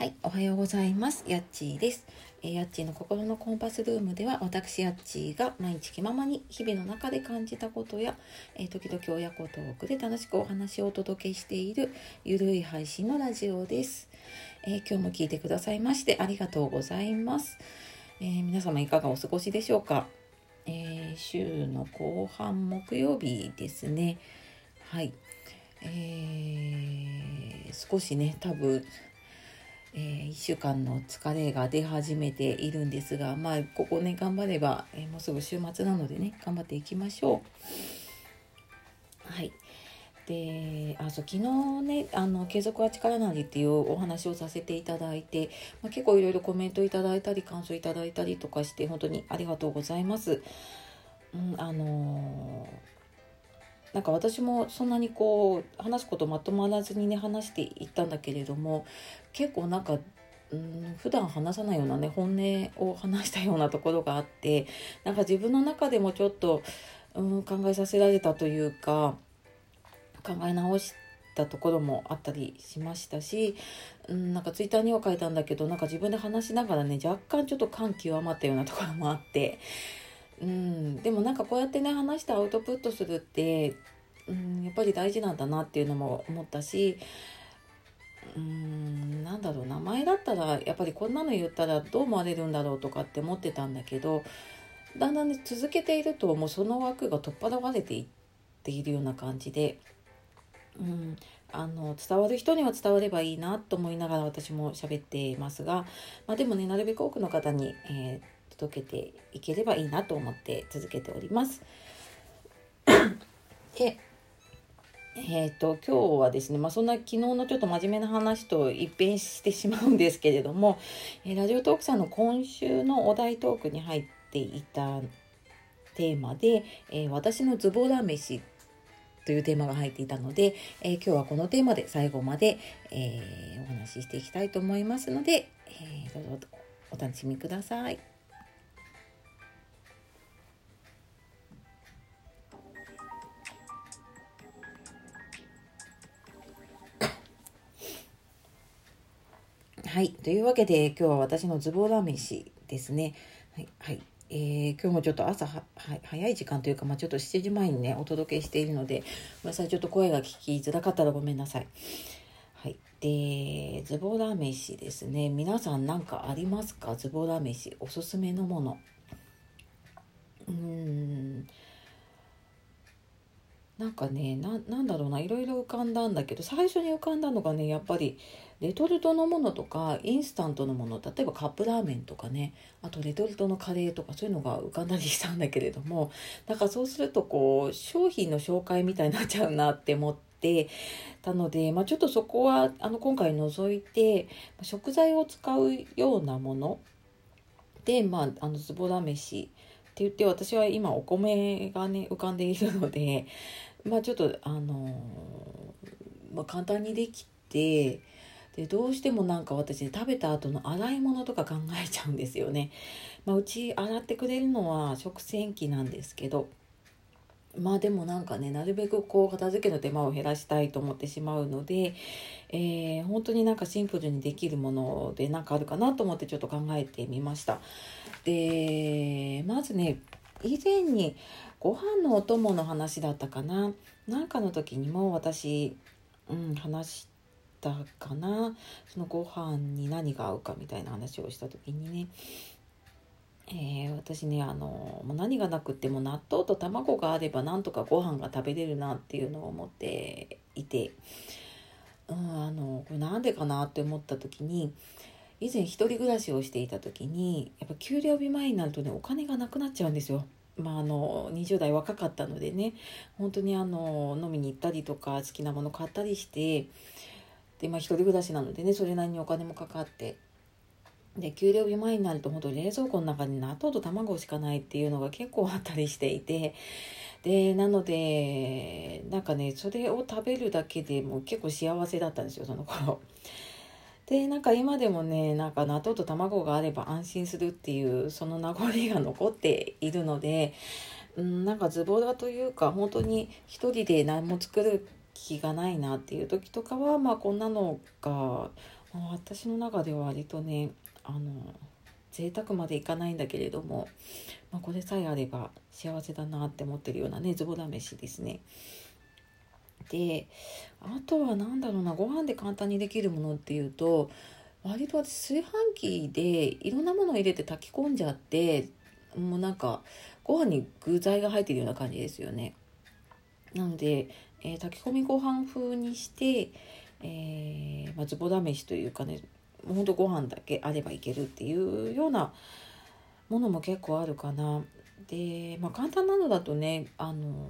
はい、おはようございます。やっちーです。えーやっちーの心のコンパスルームでは、私やっちーが毎日気ままに日々の中で感じたことや、えー時々親子トークで楽しくお話をお届けしているゆるい配信のラジオです。えー今日も聞いてくださいましてありがとうございます。え皆様いかがお過ごしでしょうか？え週の後半木曜日ですね。はい。えー少しね多分え1週間の疲れが出始めているんですがまあここね頑張れば、えーもうすぐ週末なのでね頑張っていきましょう。はいであそう昨日ねあの継続は力なりっていうお話をさせていただいて、まあ、結構いろいろコメントいただいたり感想いただいたりとかして本当にありがとうございます。うん、あのーなんか私もそんなにこう話すことまとまらずにね話していったんだけれども結構なんかうん普段話さないようなね本音を話したようなところがあってなんか自分の中でもちょっと、うん、考えさせられたというか考え直したところもあったりしましたし、うん、なんかツイッターには書いたんだけどなんか自分で話しながらね若干ちょっと感極まったようなところもあって。うん、でもなんかこうやってね話してアウトプットするって、うん、やっぱり大事なんだなっていうのも思ったしうんなんだろう名前だったらやっぱりこんなの言ったらどう思われるんだろうとかって思ってたんだけどだんだんね続けているともうその枠が取っ払われていっているような感じで、うん、あの伝わる人には伝わればいいなと思いながら私も喋っていますが、まあ、でもねなるべく多くの方に、えー届けていければいいなと思って続けております。でえー、と今日はですね、まあ、そんな昨日のちょっと真面目な話と一変してしまうんですけれども、えーラジオトークさんの今週のお題トークに入っていたテーマで「えー私のズボラ飯」というテーマが入っていたので、えー今日はこのテーマで最後まで、えーお話ししていきたいと思いますので、えーどうぞお楽しみください。はい。というわけで、今日は私のズボラ飯ですね。はい。はい。えー今日もちょっと朝は早い時間というか、まあ、ちょっと7時前にね、お届けしているので、ごめんなさい。ちょっと声が聞きづらかったらごめんなさい。はい。で、ズボラ飯ですね。皆さん何かありますか？ズボラ飯。おすすめのもの。うーん。なんかねななんだろうないろいろ浮かんだんだけど最初に浮かんだのがねやっぱりレトルトのものとかインスタントのもの例えばカップラーメンとかねあとレトルトのカレーとかそういうのが浮かんだりしたんだけれどもだからそうするとこう商品の紹介みたいになっちゃうなって思ってたので、まあ、ちょっとそこはあの今回除いて食材を使うようなもので、まあ、あのズボラ飯って言って私は今お米がね浮かんでいるのでまあちょっとあのまあ、簡単にできてでどうしてもなんか私食べた後の洗い物とか考えちゃうんですよね。まあ、うち洗ってくれるのは食洗機なんですけどまあでもなんかねなるべくこう片付けの手間を減らしたいと思ってしまうので、えー本当になんかシンプルにできるもので何かあるかなと思ってちょっと考えてみました。でまずね以前にご飯のお供の話だったかな？なんかの時にも私、うん、話したかな？そのご飯に何が合うかみたいな話をした時にね。えー私ねあのもう何がなくっても納豆と卵があればなんとかご飯が食べれるなっていうのを思っていて、うん、あのこれなんでかなって思った時に以前一人暮らしをしていた時にやっぱ給料日前になるとねお金がなくなっちゃうんですよ。まあ、あの20代若かったのでね本当にあの飲みに行ったりとか好きなもの買ったりしてで、まあ、一人暮らしなのでねそれなりにお金もかかってで給料日前になると本当冷蔵庫の中に納豆と卵しかないっていうのが結構あったりしていてでなのでなんかねそれを食べるだけでも結構幸せだったんですよその頃。でなんか今でもねなんか納豆と卵があれば安心するっていうその名残が残っているので、うん、なんかズボラというか本当に一人で何も作る気がないなっていう時とかはまあこんなのが、私の中では割とねあの贅沢までいかないんだけれども、まあ、これさえあれば幸せだなって思ってるようなねズボ試しですね。であとは何だろうなご飯で簡単にできるものっていうと割と私炊飯器でいろんなものを入れて炊き込んじゃってもうなんかご飯に具材が入ってるような感じですよね。なので、えー、炊き込みご飯風にして、えーまあ、ズボ試しというかねもうほんとご飯だけあればいけるっていうようなものも結構あるかな。で、まあ、簡単なのだとねあの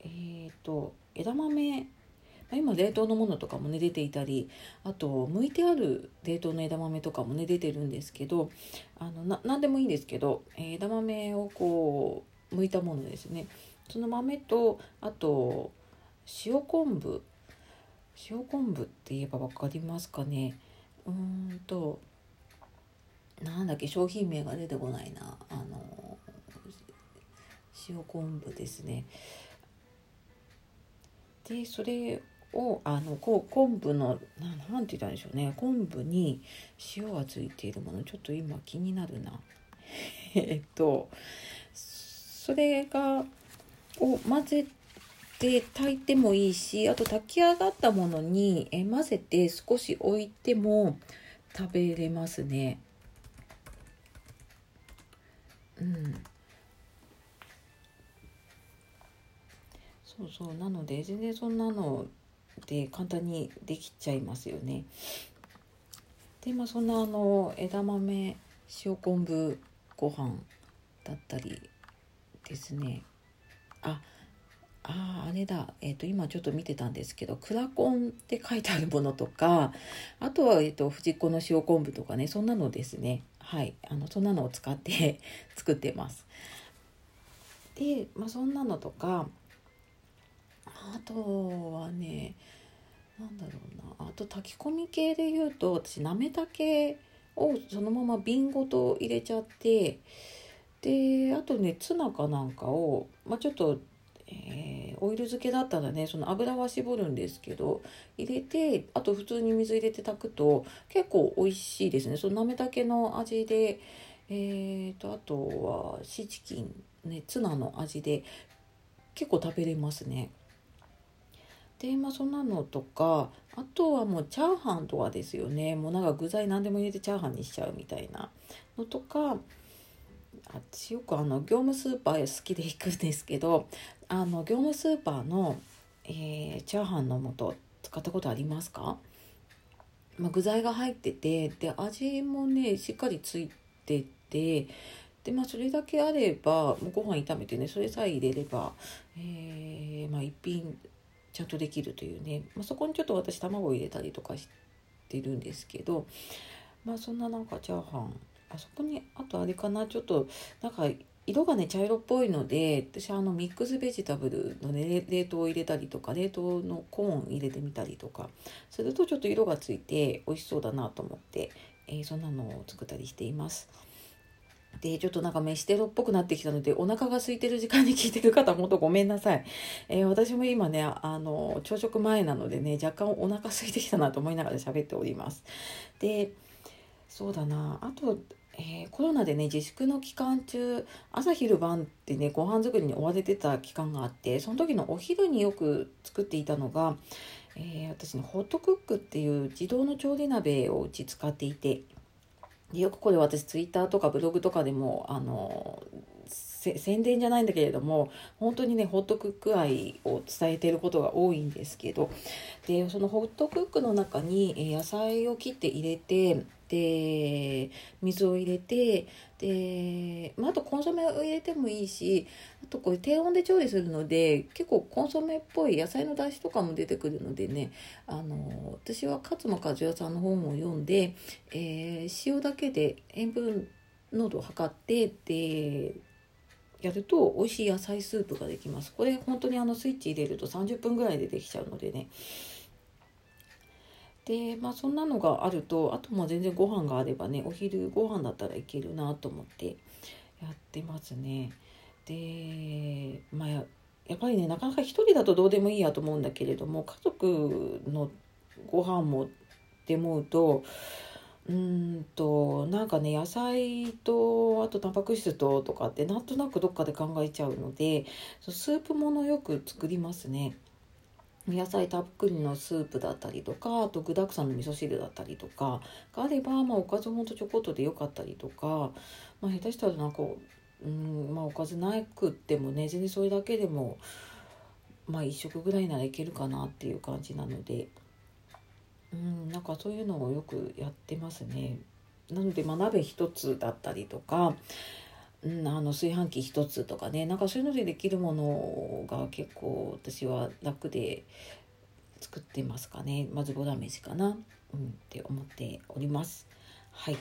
えっ、ー、と枝豆。今冷凍のものとかもね出ていたりあと剥いてある冷凍の枝豆とかもね出てるんですけどあの何でもいいんですけど、え、枝豆をこう剥いたものですね。その豆とあと塩昆布。塩昆布って言えば分かりますかね。うんとなんだっけ商品名が出てこないな。あの塩昆布ですね。でそれをあのこう昆布の何て言ったんでしょうね。昆布に塩がついているもの。ちょっと今気になるな。えっとそれがを混ぜて炊いてもいいしあと炊き上がったものにえ混ぜて少し置いても食べれますね。うん。そうそう。なので全然そんなので簡単にできちゃいますよね。でまあそんなあの枝豆塩昆布ご飯だったりですね。あああれだ、えーと、今ちょっと見てたんですけどクラコンって書いてあるものとかあとは、えーと、藤子の塩昆布とかねそんなのですね。はい。あのそんなのを使って 作ってます。で、まあ、そんなのとかあとはねなんだろうなあと炊き込み系で言うと私なめたけをそのまま瓶ごと入れちゃってであとねツナかなんかを、まあ、ちょっと、えー、オイル漬けだったらねその油は絞るんですけど入れてあと普通に水入れて炊くと結構美味しいですねそのなめたけの味でえーと、とあとはシーチキンねツナの味で結構食べれますね。でまあそんなのとかあとはもうチャーハンとかですよね。もうなんか具材何でも入れてチャーハンにしちゃうみたいな。のとか私よくあの業務スーパー好きで行くんですけどあの業務スーパーの、えー、チャーハンの素使ったことありますか、まあ、具材が入っててで味もねしっかりついててでまあそれだけあればもうご飯炒めてねそれさえ入れれば、えー、まあ、一品ちゃんとできるというね、まあ、そこにちょっと私卵を入れたりとかしてるんですけど。まあそんななんかチャーハン。あそこにあとあれかな。ちょっとなんか色がね茶色っぽいので私あのミックスベジタブルの、ね、冷凍を入れたりとか冷凍のコーン入れてみたりとか。するとちょっと色がついて美味しそうだなと思って、えー、そんなのを作ったりしています。で、ちょっとなんか飯テロっぽくなってきたので、お腹が空いてる時間に聞いてる方、ほんとごめんなさい。えー、私も今ね、あの、朝食前なのでね、若干お腹空いてきたなと思いながら喋っております。で、そうだな、あと、えー、コロナでね自粛の期間中朝昼晩ってねご飯作りに追われてた期間があってその時のお昼によく作っていたのが、えー、私ねホットクックっていう自動の調理鍋をうち使っていてよくこれ私ツイッターとかブログとかでもあの宣伝じゃないんだけれども本当にねホットクック愛を伝えてることが多いんですけどでそのホットクックの中に野菜を切って入れてで水を入れてで、まあ、あとコンソメを入れてもいいしあとこれ低温で調理するので結構コンソメっぽい野菜の出汁とかも出てくるのでねあの私は勝間和代さんの本を読んで、えー、塩だけで塩分濃度を測ってでやると美味しい野菜スープができます。これ本当にあのスイッチ入れると30分ぐらいでできちゃうのでね。でまあそんなのがあるとあとも全然ご飯があればねお昼ご飯だったらいけるなと思ってやってますね。でまあやっぱりねなかなか一人だとどうでもいいやと思うんだけれども家族のご飯もって思うとうんとなんかね野菜とあとタンパク質ととかってなんとなくどっかで考えちゃうのでスープものよく作りますね。野菜たっぷりのスープだったりとかあと具だくさんの味噌汁だったりとかがあれば、まあ、おかずほんとちょこっとでよかったりとか、まあ、下手したらなんか、うんまあ、おかずなくってもね全然それだけでも、まあ、1食ぐらいならいけるかなっていう感じなので、うん、なんかそういうのをよくやってますね。なので、まあ、鍋一つだったりとかうん、あの炊飯器一つとかねなんかそういうのでできるものが結構私は楽で作ってますかねまずボダ飯かな、うん、って思っております。はい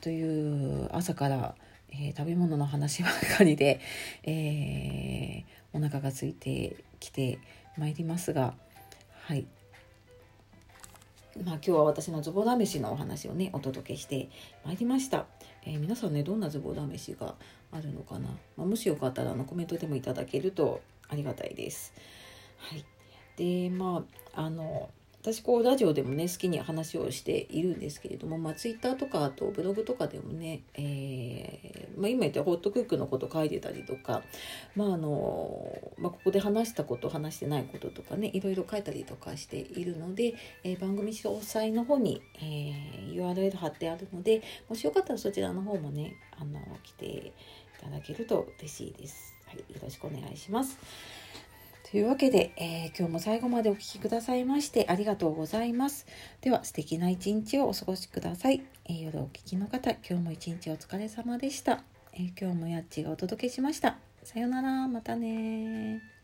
という朝から、えー、食べ物の話ばかりで、えー、お腹が空いてきてまいりますがはいまあ、今日は私のズボ試しのお話をねお届けしてまいりました、えー、皆さんねどんなズボ試しがあるのかな、まあ、もしよかったらあのコメントでもいただけるとありがたいです。はい、でまああの私こうラジオでもね好きに話をしているんですけれども、まあ、ツイッターとかあとブログとかでもね、えー、まあ、今言ったホットクックのこと書いてたりとか、まああのまあ、ここで話したこと話してないこととかねいろいろ書いたりとかしているので、えー、番組詳細の方に、えー、URL 貼ってあるのでもしよかったらそちらの方もねあの来ていただけると嬉しいです。はい、よろしくお願いします。というわけで、えー、今日も最後までお聴きくださいましてありがとうございます。では素敵な一日をお過ごしください。えー、夜お聴きの方、今日も一日お疲れ様でした。えー、今日もやっちがお届けしました。さよなら、またね